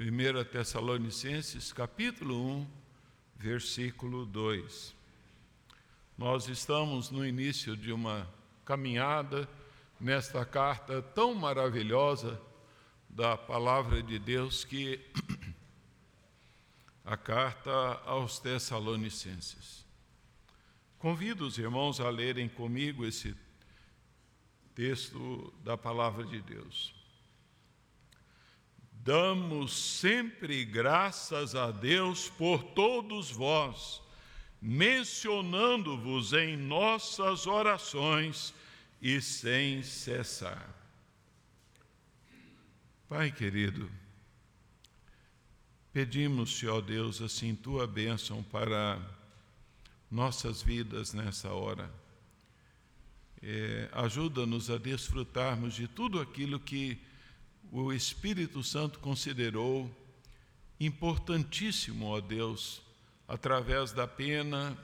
1 Tessalonicenses capítulo 1, versículo 2. Nós estamos no início de uma caminhada nesta carta tão maravilhosa da palavra de Deus que a carta aos Tessalonicenses. Convido os irmãos a lerem comigo esse texto da palavra de Deus. Damos sempre graças a Deus por todos vós, mencionando-vos em nossas orações e sem cessar. Pai querido, pedimos-te, ó Deus, assim, tua bênção para nossas vidas nessa hora. É, Ajuda-nos a desfrutarmos de tudo aquilo que o Espírito Santo considerou importantíssimo, ó Deus, através da pena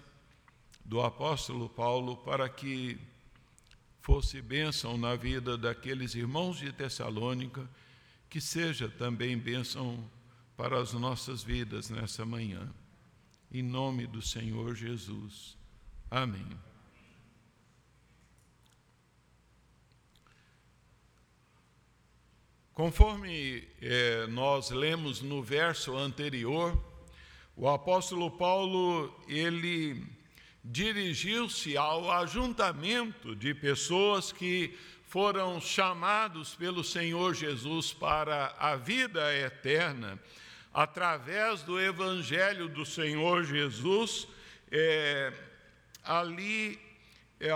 do apóstolo Paulo, para que fosse bênção na vida daqueles irmãos de Tessalônica, que seja também bênção para as nossas vidas nessa manhã. Em nome do Senhor Jesus. Amém. Conforme eh, nós lemos no verso anterior, o apóstolo Paulo ele dirigiu-se ao ajuntamento de pessoas que foram chamados pelo Senhor Jesus para a vida eterna através do Evangelho do Senhor Jesus, é, ali é,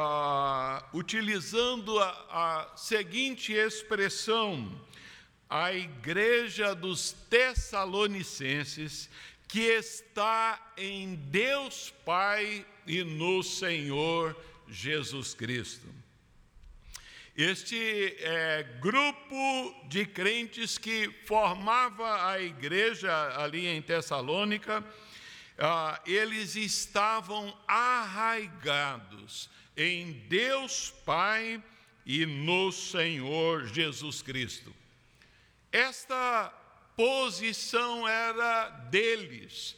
utilizando a, a seguinte expressão a igreja dos Tessalonicenses, que está em Deus Pai e no Senhor Jesus Cristo. Este é, grupo de crentes que formava a igreja ali em Tessalônica, ah, eles estavam arraigados em Deus Pai e no Senhor Jesus Cristo. Esta posição era deles,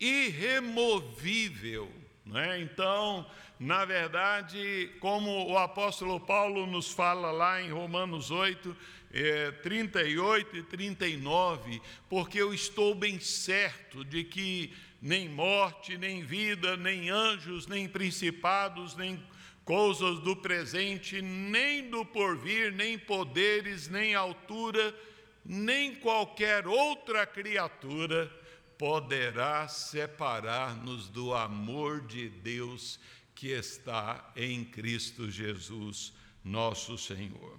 irremovível. Né? Então, na verdade, como o apóstolo Paulo nos fala lá em Romanos 8, é, 38 e 39, porque eu estou bem certo de que nem morte, nem vida, nem anjos, nem principados, nem coisas do presente, nem do porvir, nem poderes, nem altura, nem qualquer outra criatura poderá separar-nos do amor de Deus que está em Cristo Jesus, nosso Senhor.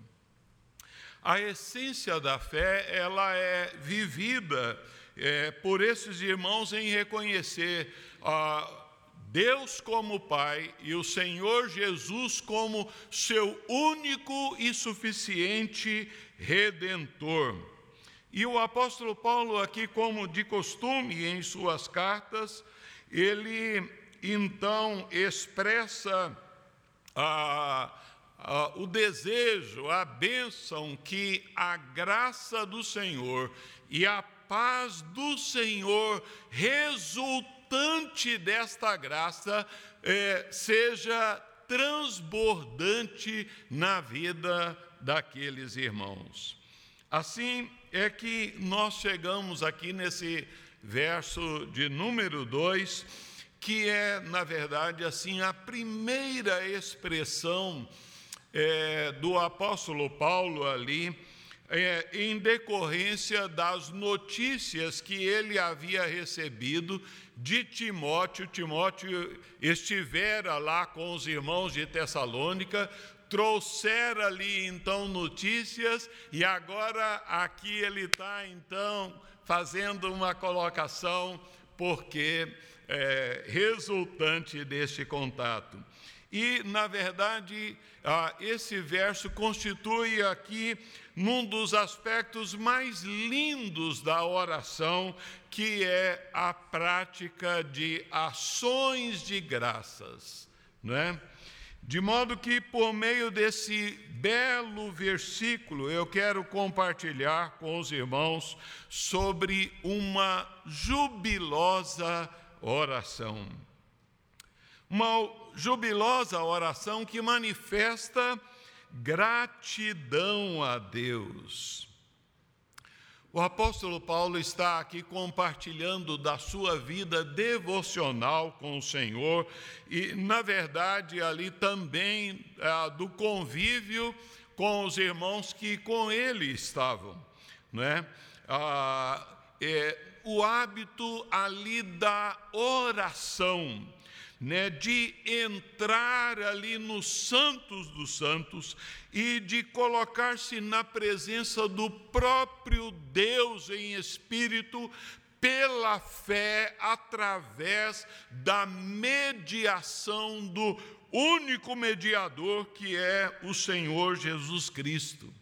A essência da fé, ela é vivida é, por esses irmãos em reconhecer a Deus como Pai e o Senhor Jesus como seu único e suficiente redentor. E o apóstolo Paulo, aqui, como de costume em suas cartas, ele então expressa a, o desejo, a bênção que a graça do Senhor e a paz do Senhor, resultante desta graça, é, seja transbordante na vida daqueles irmãos. Assim, é que nós chegamos aqui nesse verso de número 2, que é, na verdade, assim, a primeira expressão é, do apóstolo Paulo ali, é, em decorrência das notícias que ele havia recebido de Timóteo. Timóteo estivera lá com os irmãos de Tessalônica, trouxer ali então notícias, e agora aqui ele está então fazendo uma colocação, porque é, resultante deste contato. E, na verdade, esse verso constitui aqui num dos aspectos mais lindos da oração, que é a prática de ações de graças, não é? De modo que, por meio desse belo versículo, eu quero compartilhar com os irmãos sobre uma jubilosa oração. Uma jubilosa oração que manifesta gratidão a Deus. O apóstolo Paulo está aqui compartilhando da sua vida devocional com o Senhor e, na verdade, ali também ah, do convívio com os irmãos que com ele estavam, né? Ah, é, o hábito ali da oração né, de entrar ali nos santos dos santos e de colocar-se na presença do próprio Deus em espírito pela fé através da mediação do único mediador que é o Senhor Jesus Cristo.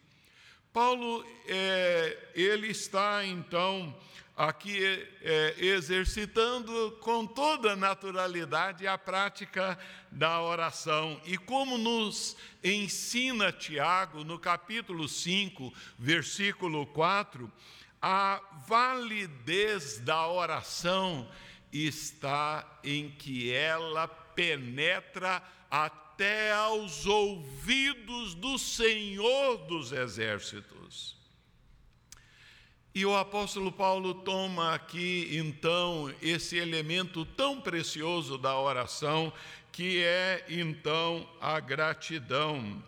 Paulo, é, ele está então aqui é, exercitando com toda naturalidade a prática da oração. E como nos ensina Tiago, no capítulo 5, versículo 4, a validez da oração está em que ela penetra até aos ouvidos do Senhor dos Exércitos. E o apóstolo Paulo toma aqui, então, esse elemento tão precioso da oração, que é, então, a gratidão.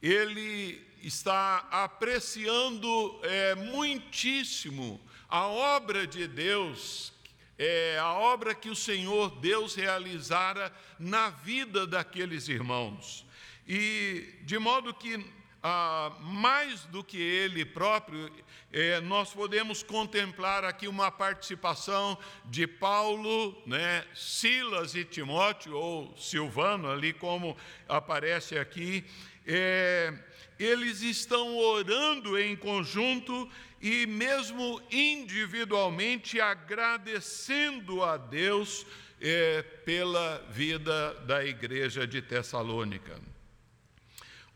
Ele está apreciando é, muitíssimo a obra de Deus, é, a obra que o Senhor Deus realizara na vida daqueles irmãos. E de modo que ah, mais do que ele próprio, eh, nós podemos contemplar aqui uma participação de Paulo, né, Silas e Timóteo, ou Silvano, ali como aparece aqui. Eh, eles estão orando em conjunto e, mesmo individualmente, agradecendo a Deus eh, pela vida da igreja de Tessalônica.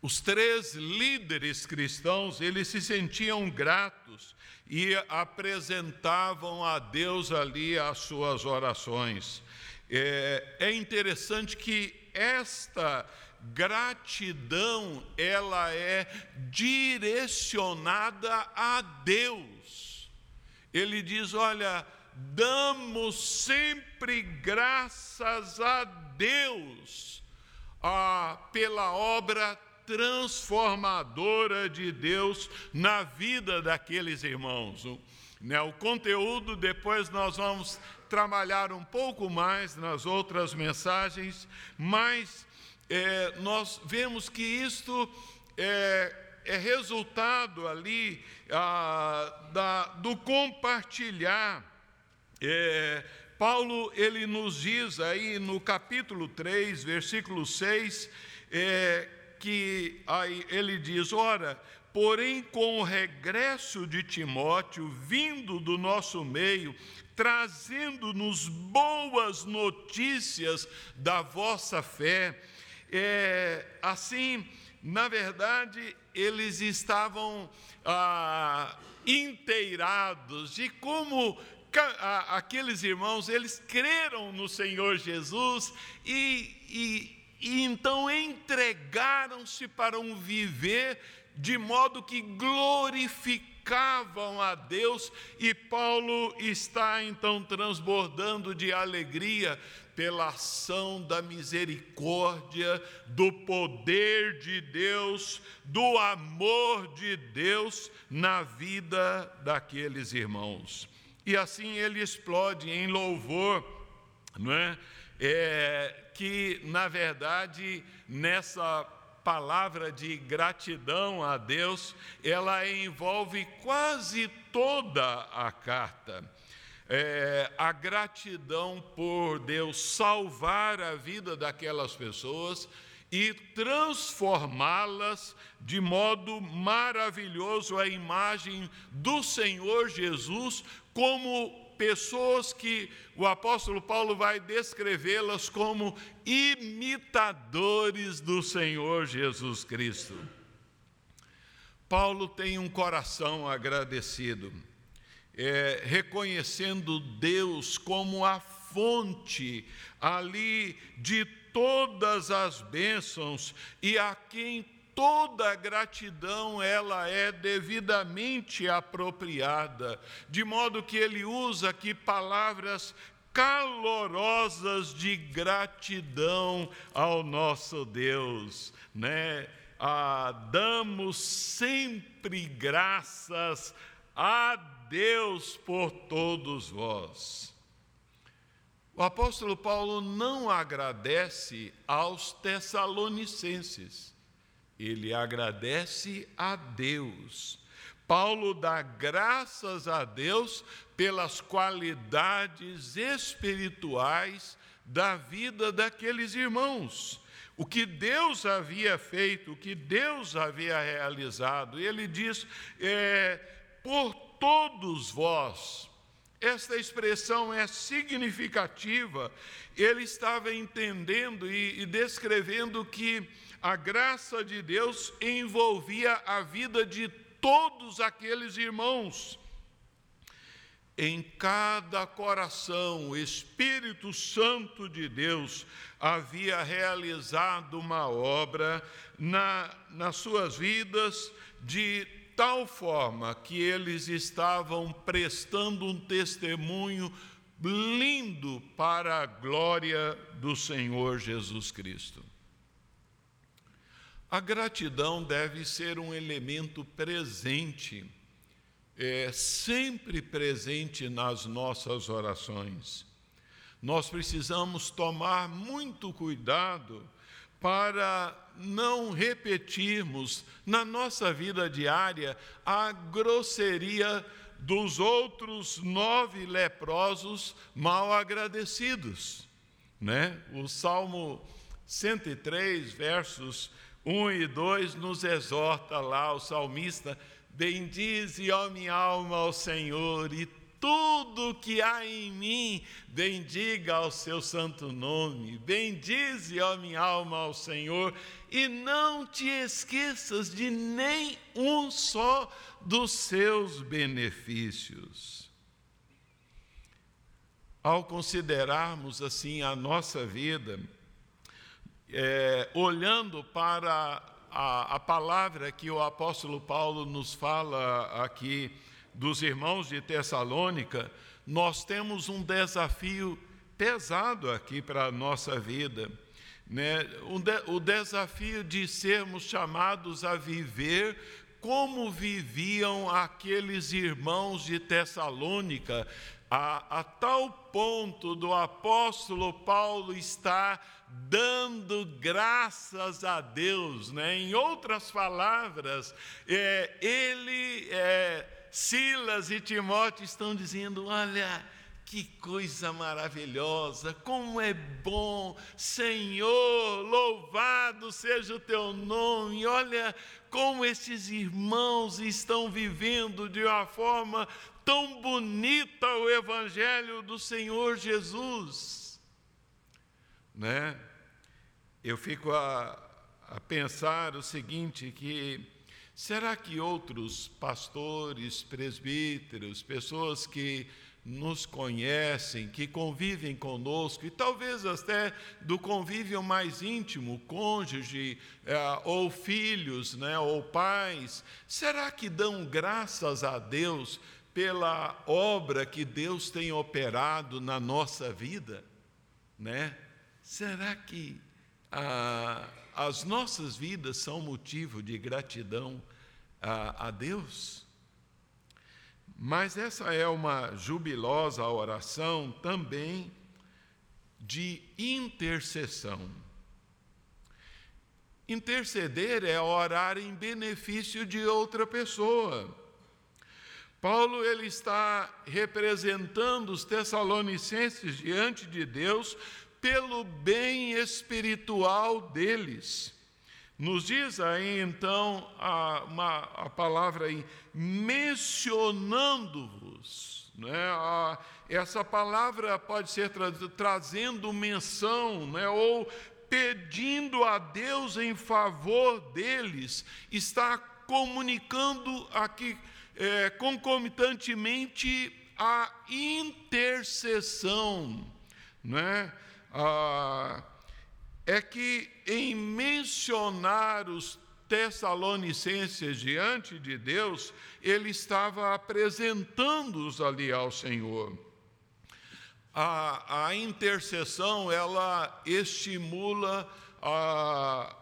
Os três líderes cristãos, eles se sentiam gratos e apresentavam a Deus ali as suas orações. É, é interessante que esta gratidão, ela é direcionada a Deus. Ele diz: olha, damos sempre graças a Deus pela obra transformadora de Deus na vida daqueles irmãos. Né, o conteúdo, depois nós vamos trabalhar um pouco mais nas outras mensagens, mas é, nós vemos que isto é, é resultado ali ah, da, do compartilhar. É, Paulo, ele nos diz aí no capítulo 3, versículo 6, é, que aí ele diz: ora, porém, com o regresso de Timóteo, vindo do nosso meio, trazendo-nos boas notícias da vossa fé, é, assim, na verdade, eles estavam ah, inteirados de como aqueles irmãos, eles creram no Senhor Jesus e, e e então entregaram-se para um viver de modo que glorificavam a Deus, e Paulo está então transbordando de alegria pela ação da misericórdia, do poder de Deus, do amor de Deus na vida daqueles irmãos. E assim ele explode em louvor, não é? é que, na verdade, nessa palavra de gratidão a Deus, ela envolve quase toda a carta. É, a gratidão por Deus salvar a vida daquelas pessoas e transformá-las de modo maravilhoso à imagem do Senhor Jesus como pessoas que o apóstolo Paulo vai descrevê-las como imitadores do Senhor Jesus Cristo. Paulo tem um coração agradecido, é, reconhecendo Deus como a fonte ali de todas as bênçãos e a quem toda gratidão ela é devidamente apropriada, de modo que ele usa aqui palavras calorosas de gratidão ao nosso Deus, né? Ah, damos sempre graças a Deus por todos vós. O apóstolo Paulo não agradece aos Tessalonicenses, ele agradece a Deus. Paulo dá graças a Deus pelas qualidades espirituais da vida daqueles irmãos. O que Deus havia feito, o que Deus havia realizado. Ele diz: é, por todos vós. Esta expressão é significativa. Ele estava entendendo e, e descrevendo que a graça de Deus envolvia a vida de todos aqueles irmãos. Em cada coração, o Espírito Santo de Deus havia realizado uma obra na, nas suas vidas de tal forma que eles estavam prestando um testemunho lindo para a glória do Senhor Jesus Cristo. A gratidão deve ser um elemento presente, é, sempre presente nas nossas orações. Nós precisamos tomar muito cuidado para não repetirmos na nossa vida diária a grosseria dos outros nove leprosos mal agradecidos. Né? O Salmo 103, versos 1 e 2 nos exorta lá o salmista: Bendize, ó minha alma, ao Senhor, e tudo que há em mim, bendiga ao seu santo nome. Bendize, ó minha alma, ao Senhor, e não te esqueças de nem um só dos seus benefícios. Ao considerarmos assim a nossa vida, é, olhando para a, a palavra que o apóstolo Paulo nos fala aqui dos irmãos de Tessalônica, nós temos um desafio pesado aqui para a nossa vida. Né? O, de, o desafio de sermos chamados a viver como viviam aqueles irmãos de Tessalônica, a, a, tal ponto do apóstolo Paulo estar dando graças a Deus, né? em outras palavras, é, ele, é, Silas e Timóteo estão dizendo: olha, que coisa maravilhosa, como é bom, Senhor, louvado seja o teu nome. Olha como esses irmãos estão vivendo de uma forma tão bonita o evangelho do Senhor Jesus. Né? Eu fico a, a pensar o seguinte que será que outros pastores, presbíteros, pessoas que nos conhecem, que convivem conosco, e talvez até do convívio mais íntimo, cônjuge, é, ou filhos, né, ou pais, será que dão graças a Deus pela obra que Deus tem operado na nossa vida? Né? Será que ah, as nossas vidas são motivo de gratidão a, a Deus? Mas essa é uma jubilosa oração também de intercessão. Interceder é orar em benefício de outra pessoa. Paulo ele está representando os tessalonicenses diante de Deus pelo bem espiritual deles. Nos diz aí então a, uma, a palavra aí, mencionando-vos, Né? Essa palavra pode ser tra trazendo menção, né? ou pedindo a Deus em favor deles, está comunicando aqui é, concomitantemente a intercessão. Né? Ah, é que em mencionar os Tessalonicenses diante de Deus, ele estava apresentando-os ali ao Senhor. A, a intercessão, ela estimula a,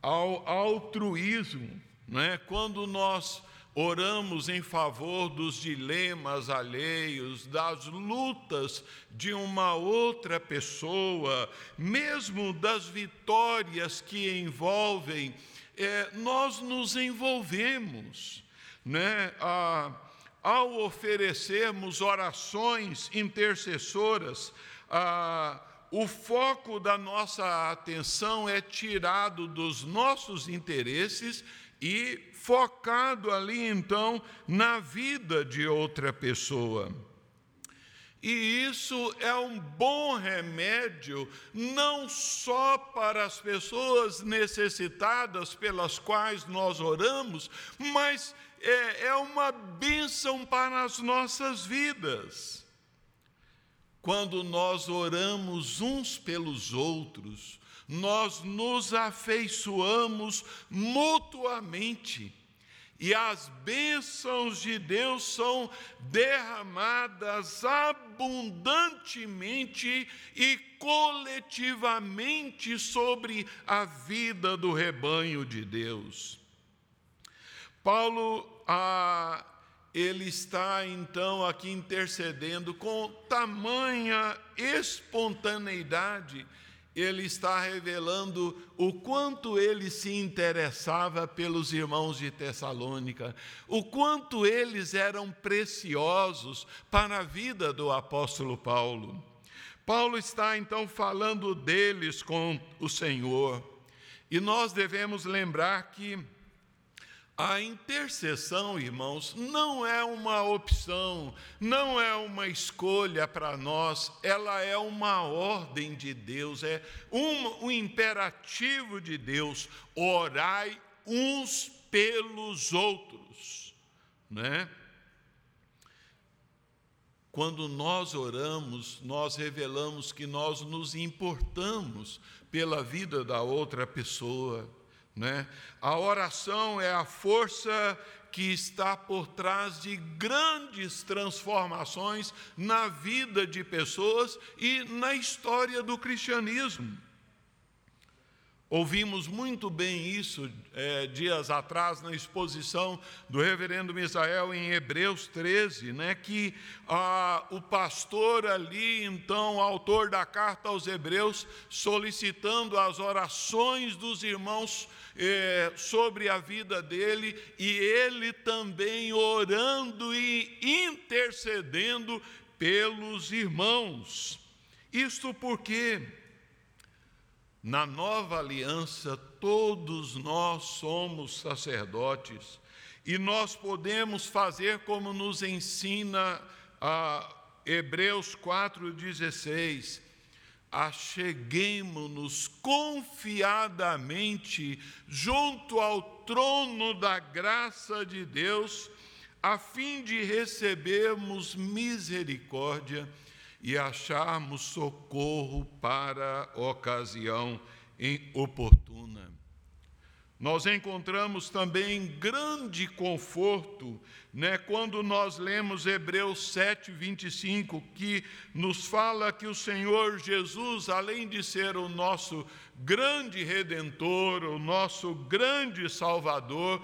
ao altruísmo. Né? Quando nós oramos em favor dos dilemas alheios, das lutas de uma outra pessoa, mesmo das vitórias que envolvem, é, nós nos envolvemos, né? Ao oferecermos orações intercessoras, o foco da nossa atenção é tirado dos nossos interesses e focado ali então na vida de outra pessoa. E isso é um bom remédio, não só para as pessoas necessitadas pelas quais nós oramos, mas é, é uma bênção para as nossas vidas. Quando nós oramos uns pelos outros, nós nos afeiçoamos mutuamente. E as bênçãos de Deus são derramadas abundantemente e coletivamente sobre a vida do rebanho de Deus. Paulo, ah, ele está então aqui intercedendo com tamanha espontaneidade ele está revelando o quanto ele se interessava pelos irmãos de Tessalônica, o quanto eles eram preciosos para a vida do apóstolo Paulo. Paulo está então falando deles com o Senhor, e nós devemos lembrar que a intercessão, irmãos, não é uma opção, não é uma escolha para nós, ela é uma ordem de Deus, é um, um imperativo de Deus. Orai uns pelos outros, né? Quando nós oramos, nós revelamos que nós nos importamos pela vida da outra pessoa. Né? A oração é a força que está por trás de grandes transformações na vida de pessoas e na história do cristianismo. Ouvimos muito bem isso é, dias atrás na exposição do reverendo Misael em Hebreus 13, né, que ah, o pastor ali, então, autor da carta aos Hebreus, solicitando as orações dos irmãos é, sobre a vida dele, e ele também orando e intercedendo pelos irmãos. Isto porque na nova aliança, todos nós somos sacerdotes e nós podemos fazer como nos ensina a Hebreus 4,16: acheguemos-nos confiadamente junto ao trono da graça de Deus, a fim de recebermos misericórdia e acharmos socorro para a ocasião oportuna. Nós encontramos também grande conforto né, quando nós lemos Hebreus 7, 25, que nos fala que o Senhor Jesus, além de ser o nosso grande redentor, o nosso grande salvador,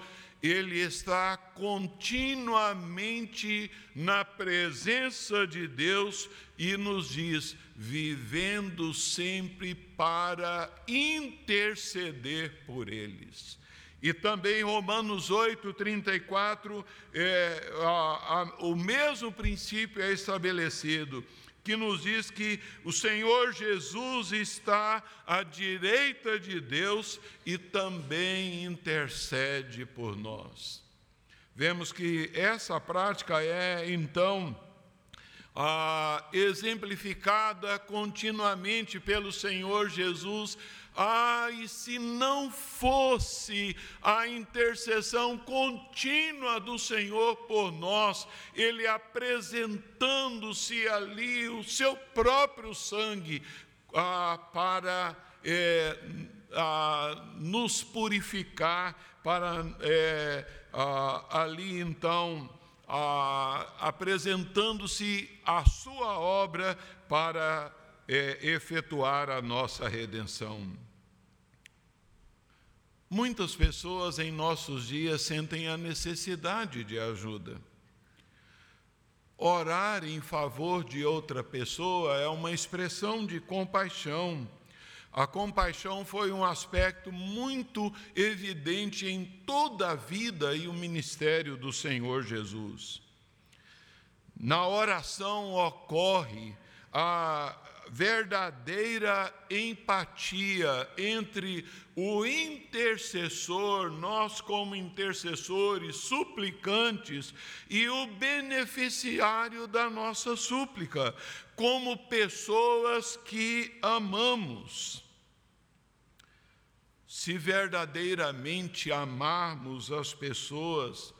ele está continuamente na presença de Deus e nos diz: vivendo sempre para interceder por eles. E também Romanos 8, 34, é, a, a, o mesmo princípio é estabelecido que nos diz que o Senhor Jesus está à direita de Deus e também intercede por nós. Vemos que essa prática é, então, exemplificada continuamente pelo Senhor Jesus. E se não fosse a intercessão contínua do Senhor por nós, Ele apresentando-se ali o seu próprio sangue ah, para é, ah, nos purificar, para é, ah, ali então apresentando-se a sua obra para é, efetuar a nossa redenção. Muitas pessoas em nossos dias sentem a necessidade de ajuda. Orar em favor de outra pessoa é uma expressão de compaixão a compaixão foi um aspecto muito evidente em toda a vida e o ministério do Senhor Jesus. Na oração ocorre a verdadeira empatia entre o intercessor, nós como intercessores, suplicantes, e o beneficiário da nossa súplica, como pessoas que amamos. Se verdadeiramente amarmos as pessoas,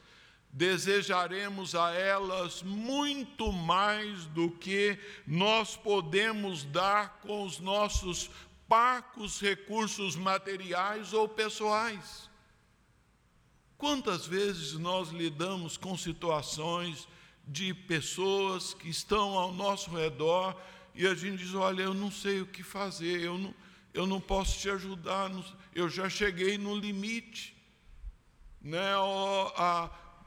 desejaremos a elas muito mais do que nós podemos dar com os nossos parcos recursos materiais ou pessoais. Quantas vezes nós lidamos com situações de pessoas que estão ao nosso redor e a gente diz: Olha, eu não sei o que fazer, eu não, eu não posso te ajudar, eu já cheguei no limite. Né?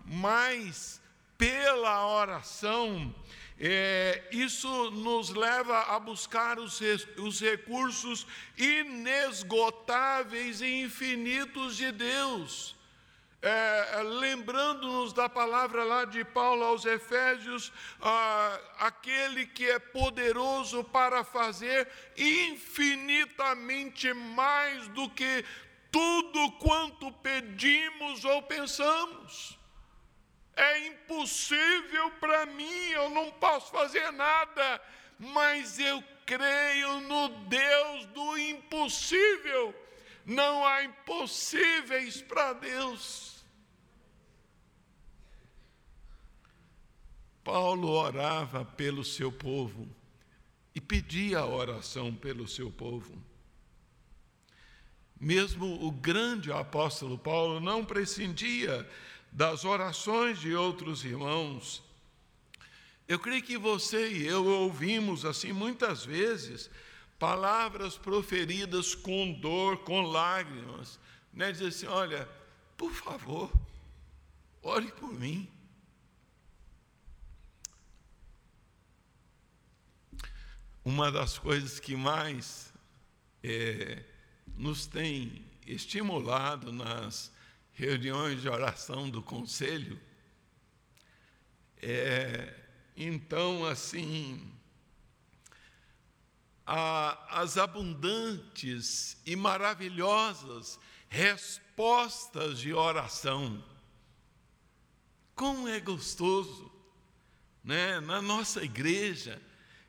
Mas pela oração, é, isso nos leva a buscar os, os recursos inesgotáveis e infinitos de Deus é, é, lembrando-nos da palavra lá de Paulo aos Efésios, ah, aquele que é poderoso para fazer infinitamente mais do que tudo quanto pedimos ou pensamos. É impossível para mim, eu não posso fazer nada, mas eu creio no Deus do impossível não há impossíveis para Deus. Paulo orava pelo seu povo e pedia oração pelo seu povo. Mesmo o grande apóstolo Paulo não prescindia das orações de outros irmãos. Eu creio que você e eu ouvimos assim muitas vezes palavras proferidas com dor, com lágrimas, né? dizer assim: olha, por favor, ore por mim. Uma das coisas que mais é, nos tem estimulado nas reuniões de oração do conselho é, então, assim, a, as abundantes e maravilhosas respostas de oração. Como é gostoso, né? Na nossa igreja,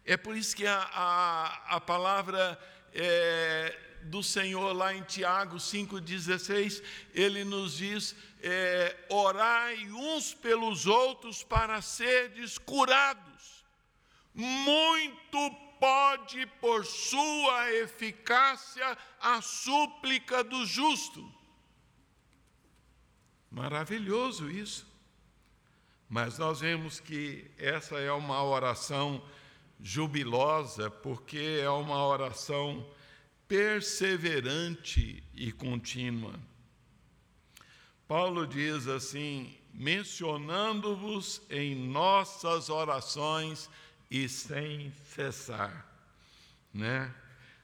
é por isso que a, a, a palavra é, do Senhor lá em Tiago 5,16, ele nos diz: é, orai uns pelos outros para serdes curados. Muito pode, por sua eficácia, a súplica do justo. Maravilhoso isso. Mas nós vemos que essa é uma oração jubilosa, porque é uma oração perseverante e contínua. Paulo diz assim: mencionando-vos em nossas orações e sem cessar. Né?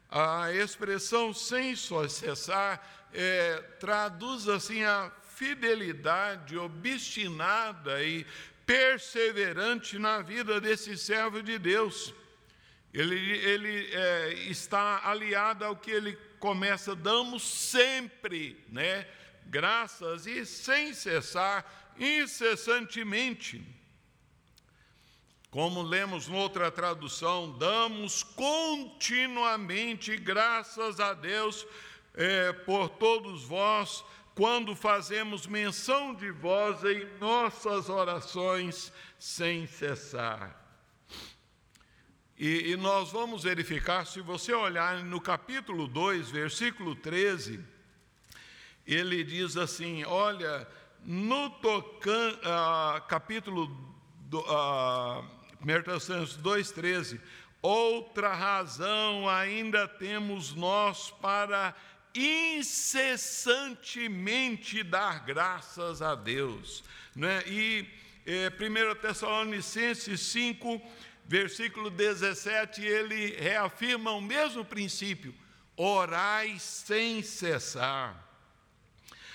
A expressão sem cessar é, traduz assim a fidelidade obstinada e perseverante na vida desse servo de Deus. Ele, ele é, está aliado ao que ele começa, damos sempre, né? Graças e sem cessar, incessantemente. Como lemos noutra tradução, damos continuamente graças a Deus é, por todos vós, quando fazemos menção de vós em nossas orações sem cessar. E, e, nós vamos verificar, se você olhar no capítulo 2, versículo 13, ele diz assim: Olha, no tocan, ah, capítulo do, ah, 1 Tessalonicenses 2,13, outra razão ainda temos nós para incessantemente dar graças a Deus. Né? E eh, 1 Tessalonicenses 5, versículo 17, ele reafirma o mesmo princípio: orai sem cessar.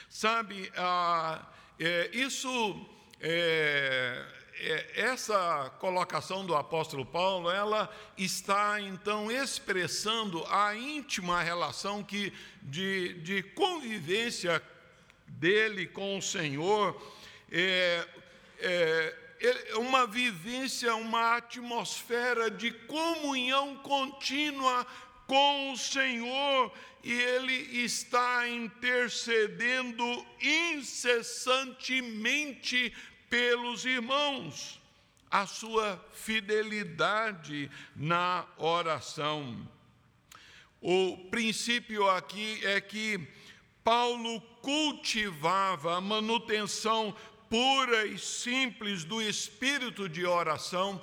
Sabe, ah, é, isso, é, é, essa colocação do apóstolo Paulo, ela está então expressando a íntima relação que, de, de convivência dele com o Senhor, é, é, uma vivência, uma atmosfera de comunhão contínua com o Senhor e Ele está intercedendo incessantemente pelos irmãos, a sua fidelidade na oração. O princípio aqui é que Paulo cultivava a manutenção pura e simples do espírito de oração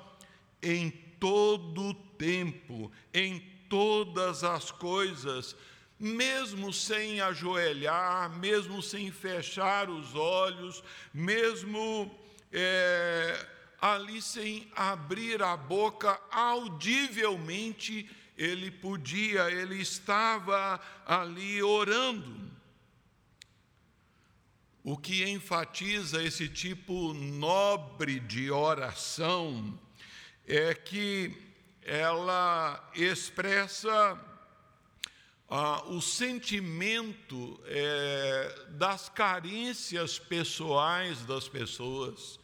em todo o tempo, em todas as coisas, mesmo sem ajoelhar, mesmo sem fechar os olhos, mesmo é, ali sem abrir a boca audivelmente, ele podia, ele estava ali orando. O que enfatiza esse tipo nobre de oração é que ela expressa ah, o sentimento é, das carências pessoais das pessoas.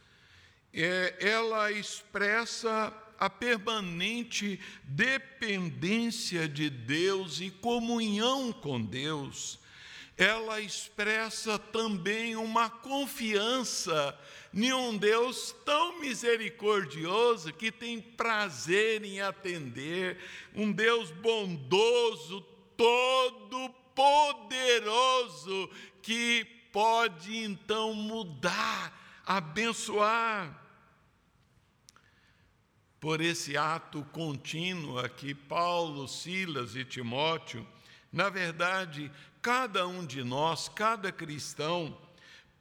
É, ela expressa a permanente dependência de Deus e comunhão com Deus ela expressa também uma confiança em um Deus tão misericordioso que tem prazer em atender, um Deus bondoso, todo-poderoso, que pode então mudar, abençoar. Por esse ato contínuo aqui, Paulo, Silas e Timóteo, na verdade, cada um de nós, cada cristão,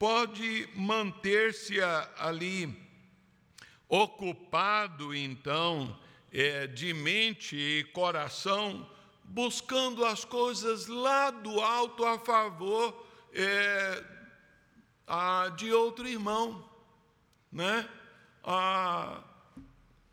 pode manter-se ali ocupado, então, é, de mente e coração, buscando as coisas lá do alto a favor é, a, de outro irmão, né? A,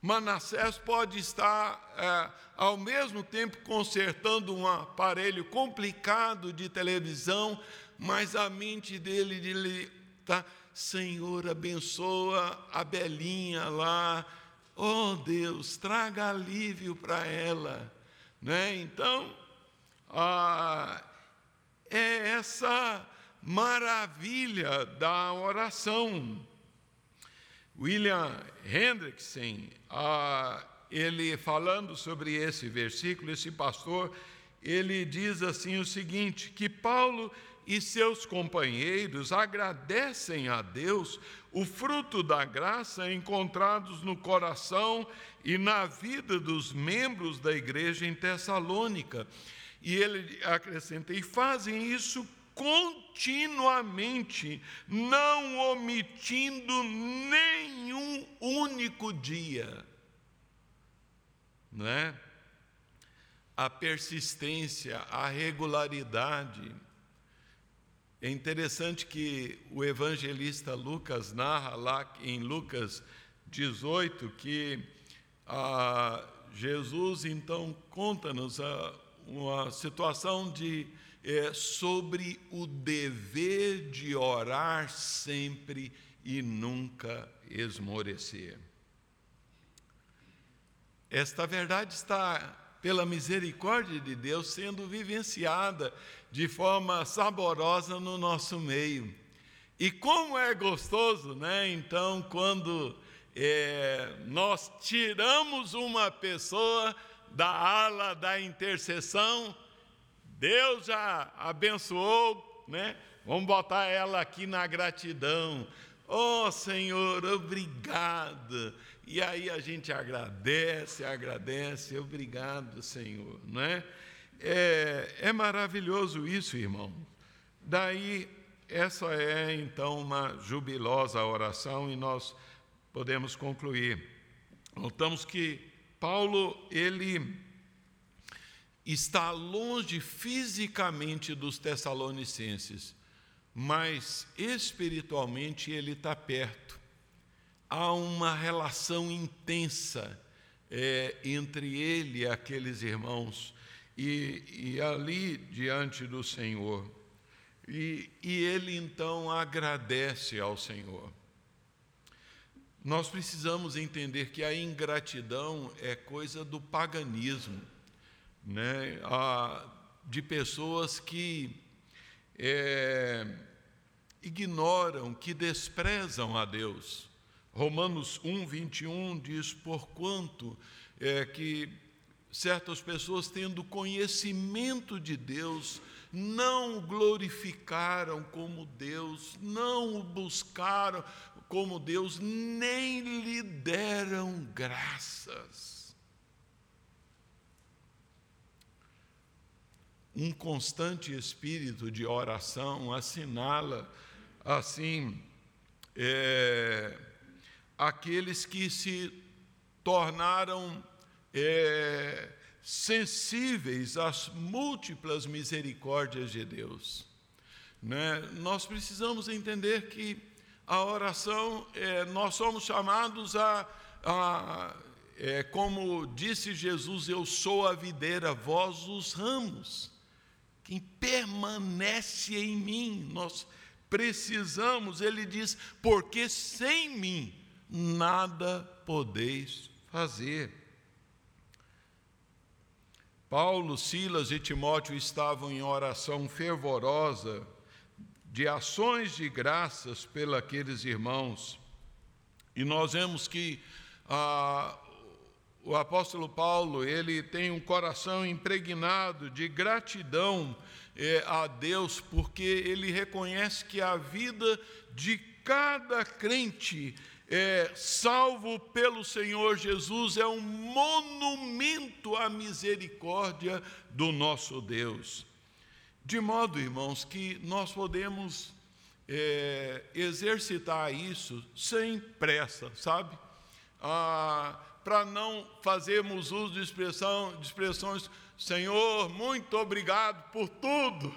Manassés pode estar é, ao mesmo tempo consertando um aparelho complicado de televisão, mas a mente dele está, Senhor, abençoa a Belinha lá, oh Deus, traga alívio para ela. Né? Então, ah, é essa maravilha da oração. William Hendrickson, ah, ele falando sobre esse versículo, esse pastor, ele diz assim o seguinte: que Paulo e seus companheiros agradecem a Deus o fruto da graça encontrados no coração e na vida dos membros da igreja em Tessalônica. E ele acrescenta: e fazem isso continuamente, não omitindo nenhum único dia. Não é? A persistência, a regularidade. É interessante que o evangelista Lucas narra lá em Lucas 18 que ah, Jesus então conta-nos uma situação de é, sobre o dever de orar sempre e nunca esmorecer. Esta verdade está, pela misericórdia de Deus, sendo vivenciada de forma saborosa no nosso meio. E como é gostoso, né? Então, quando é, nós tiramos uma pessoa da ala da intercessão, Deus já abençoou, né? Vamos botar ela aqui na gratidão. Oh Senhor, obrigado. E aí a gente agradece, agradece, obrigado, Senhor, não é? É, é maravilhoso isso, irmão. Daí, essa é então uma jubilosa oração e nós podemos concluir. Notamos que Paulo, ele está longe fisicamente dos Tessalonicenses, mas espiritualmente ele está perto. Há uma relação intensa é, entre ele e aqueles irmãos, e, e ali diante do Senhor. E, e ele então agradece ao Senhor. Nós precisamos entender que a ingratidão é coisa do paganismo, né? de pessoas que é, ignoram, que desprezam a Deus. Romanos 1, 21 diz: Porquanto é, que certas pessoas, tendo conhecimento de Deus, não o glorificaram como Deus, não o buscaram como Deus, nem lhe deram graças. Um constante espírito de oração assinala, assim, é, aqueles que se tornaram é, sensíveis às múltiplas misericórdias de Deus. Né? Nós precisamos entender que a oração, é, nós somos chamados a, a é, como disse Jesus, eu sou a videira, vós os ramos. Quem permanece em mim, nós precisamos, ele diz, porque sem mim nada podeis fazer. Paulo, Silas e Timóteo estavam em oração fervorosa de ações de graças pelos irmãos. E nós vemos que ah, o apóstolo Paulo, ele tem um coração impregnado de gratidão eh, a Deus, porque ele reconhece que a vida de cada crente é, salvo pelo Senhor Jesus é um monumento à misericórdia do nosso Deus. De modo, irmãos, que nós podemos é, exercitar isso sem pressa, sabe? Ah, Para não fazermos uso de, expressão, de expressões, Senhor, muito obrigado por tudo,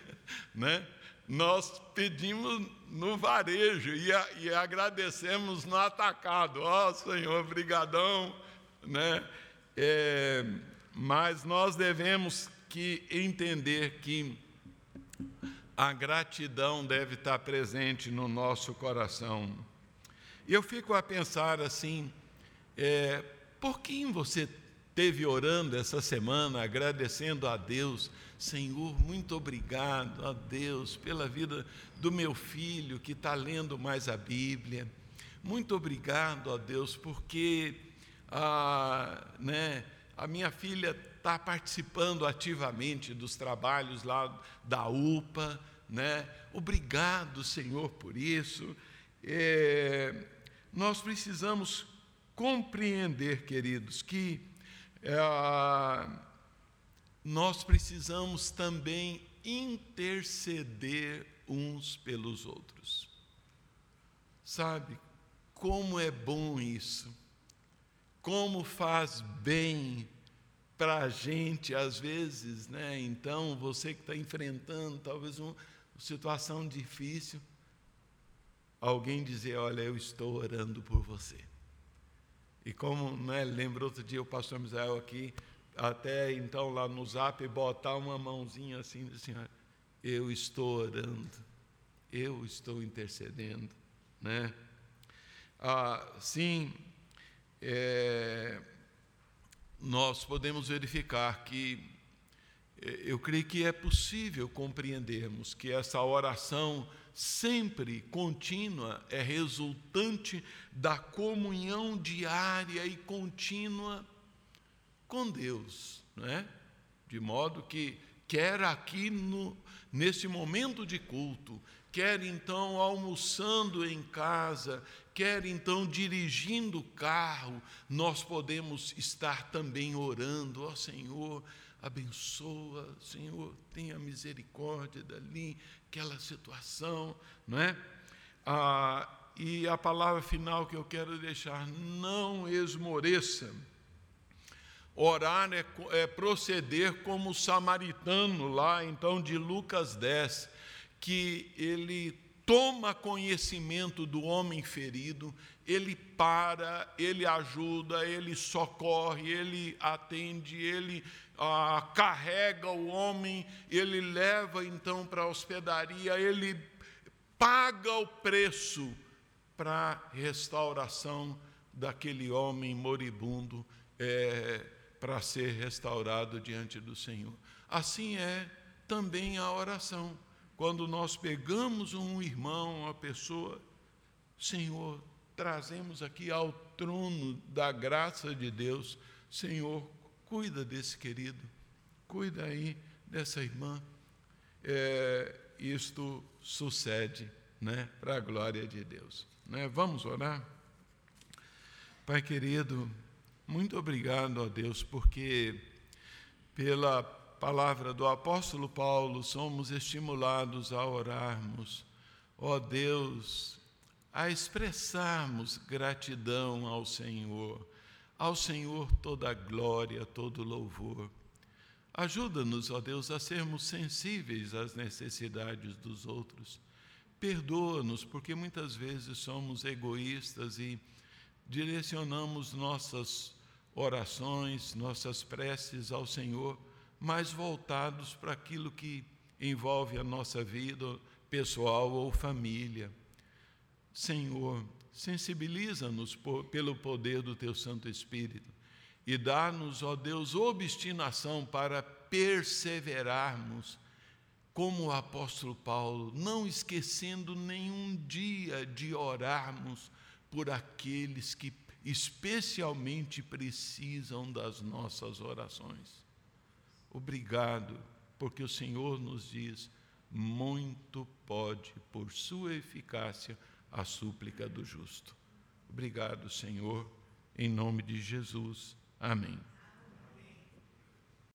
né? Nós pedimos no varejo e, a, e agradecemos no atacado. Ó oh, Senhor, brigadão, né? É, mas nós devemos que entender que a gratidão deve estar presente no nosso coração. Eu fico a pensar assim, é, por quem você teve orando essa semana, agradecendo a Deus, Senhor, muito obrigado a Deus pela vida do meu filho que está lendo mais a Bíblia. Muito obrigado a Deus porque a, né, a minha filha está participando ativamente dos trabalhos lá da UPA, né? Obrigado, Senhor, por isso. É, nós precisamos compreender, queridos, que é, nós precisamos também interceder uns pelos outros. Sabe como é bom isso? Como faz bem para a gente, às vezes, né? Então, você que está enfrentando talvez uma situação difícil, alguém dizer: Olha, eu estou orando por você. E como né, lembra outro dia o pastor Misael aqui, até então lá no zap, botar uma mãozinha assim, assim eu estou orando, eu estou intercedendo, né? Ah, sim, é, nós podemos verificar que eh, eu creio que é possível compreendermos que essa oração sempre contínua é resultante da comunhão diária e contínua com Deus, não é? De modo que quer aqui no nesse momento de culto, quer então almoçando em casa, quer então dirigindo o carro, nós podemos estar também orando, ó oh, Senhor, abençoa, Senhor, tenha misericórdia dali, aquela situação, não é? Ah, e a palavra final que eu quero deixar, não esmoreça. Orar é, é proceder como o samaritano lá, então, de Lucas 10, que ele toma conhecimento do homem ferido, ele para, ele ajuda, ele socorre, ele atende, ele ah, carrega o homem, ele leva então para a hospedaria, ele paga o preço para a restauração daquele homem moribundo é, para ser restaurado diante do Senhor. Assim é também a oração. Quando nós pegamos um irmão, uma pessoa, Senhor, trazemos aqui ao trono da graça de Deus, Senhor, Cuida desse querido, cuida aí dessa irmã. É, isto sucede, né, para a glória de Deus. Né? Vamos orar? Pai querido, muito obrigado a Deus, porque pela palavra do apóstolo Paulo somos estimulados a orarmos, ó Deus, a expressarmos gratidão ao Senhor ao Senhor toda glória, todo louvor. Ajuda-nos, ó Deus, a sermos sensíveis às necessidades dos outros. Perdoa-nos, porque muitas vezes somos egoístas e direcionamos nossas orações, nossas preces ao Senhor, mais voltados para aquilo que envolve a nossa vida pessoal ou família. Senhor, sensibiliza-nos pelo poder do teu Santo Espírito e dá-nos, ó Deus, obstinação para perseverarmos, como o apóstolo Paulo, não esquecendo nenhum dia de orarmos por aqueles que especialmente precisam das nossas orações. Obrigado, porque o Senhor nos diz: muito pode, por sua eficácia, a súplica do justo. Obrigado, Senhor, em nome de Jesus. Amém.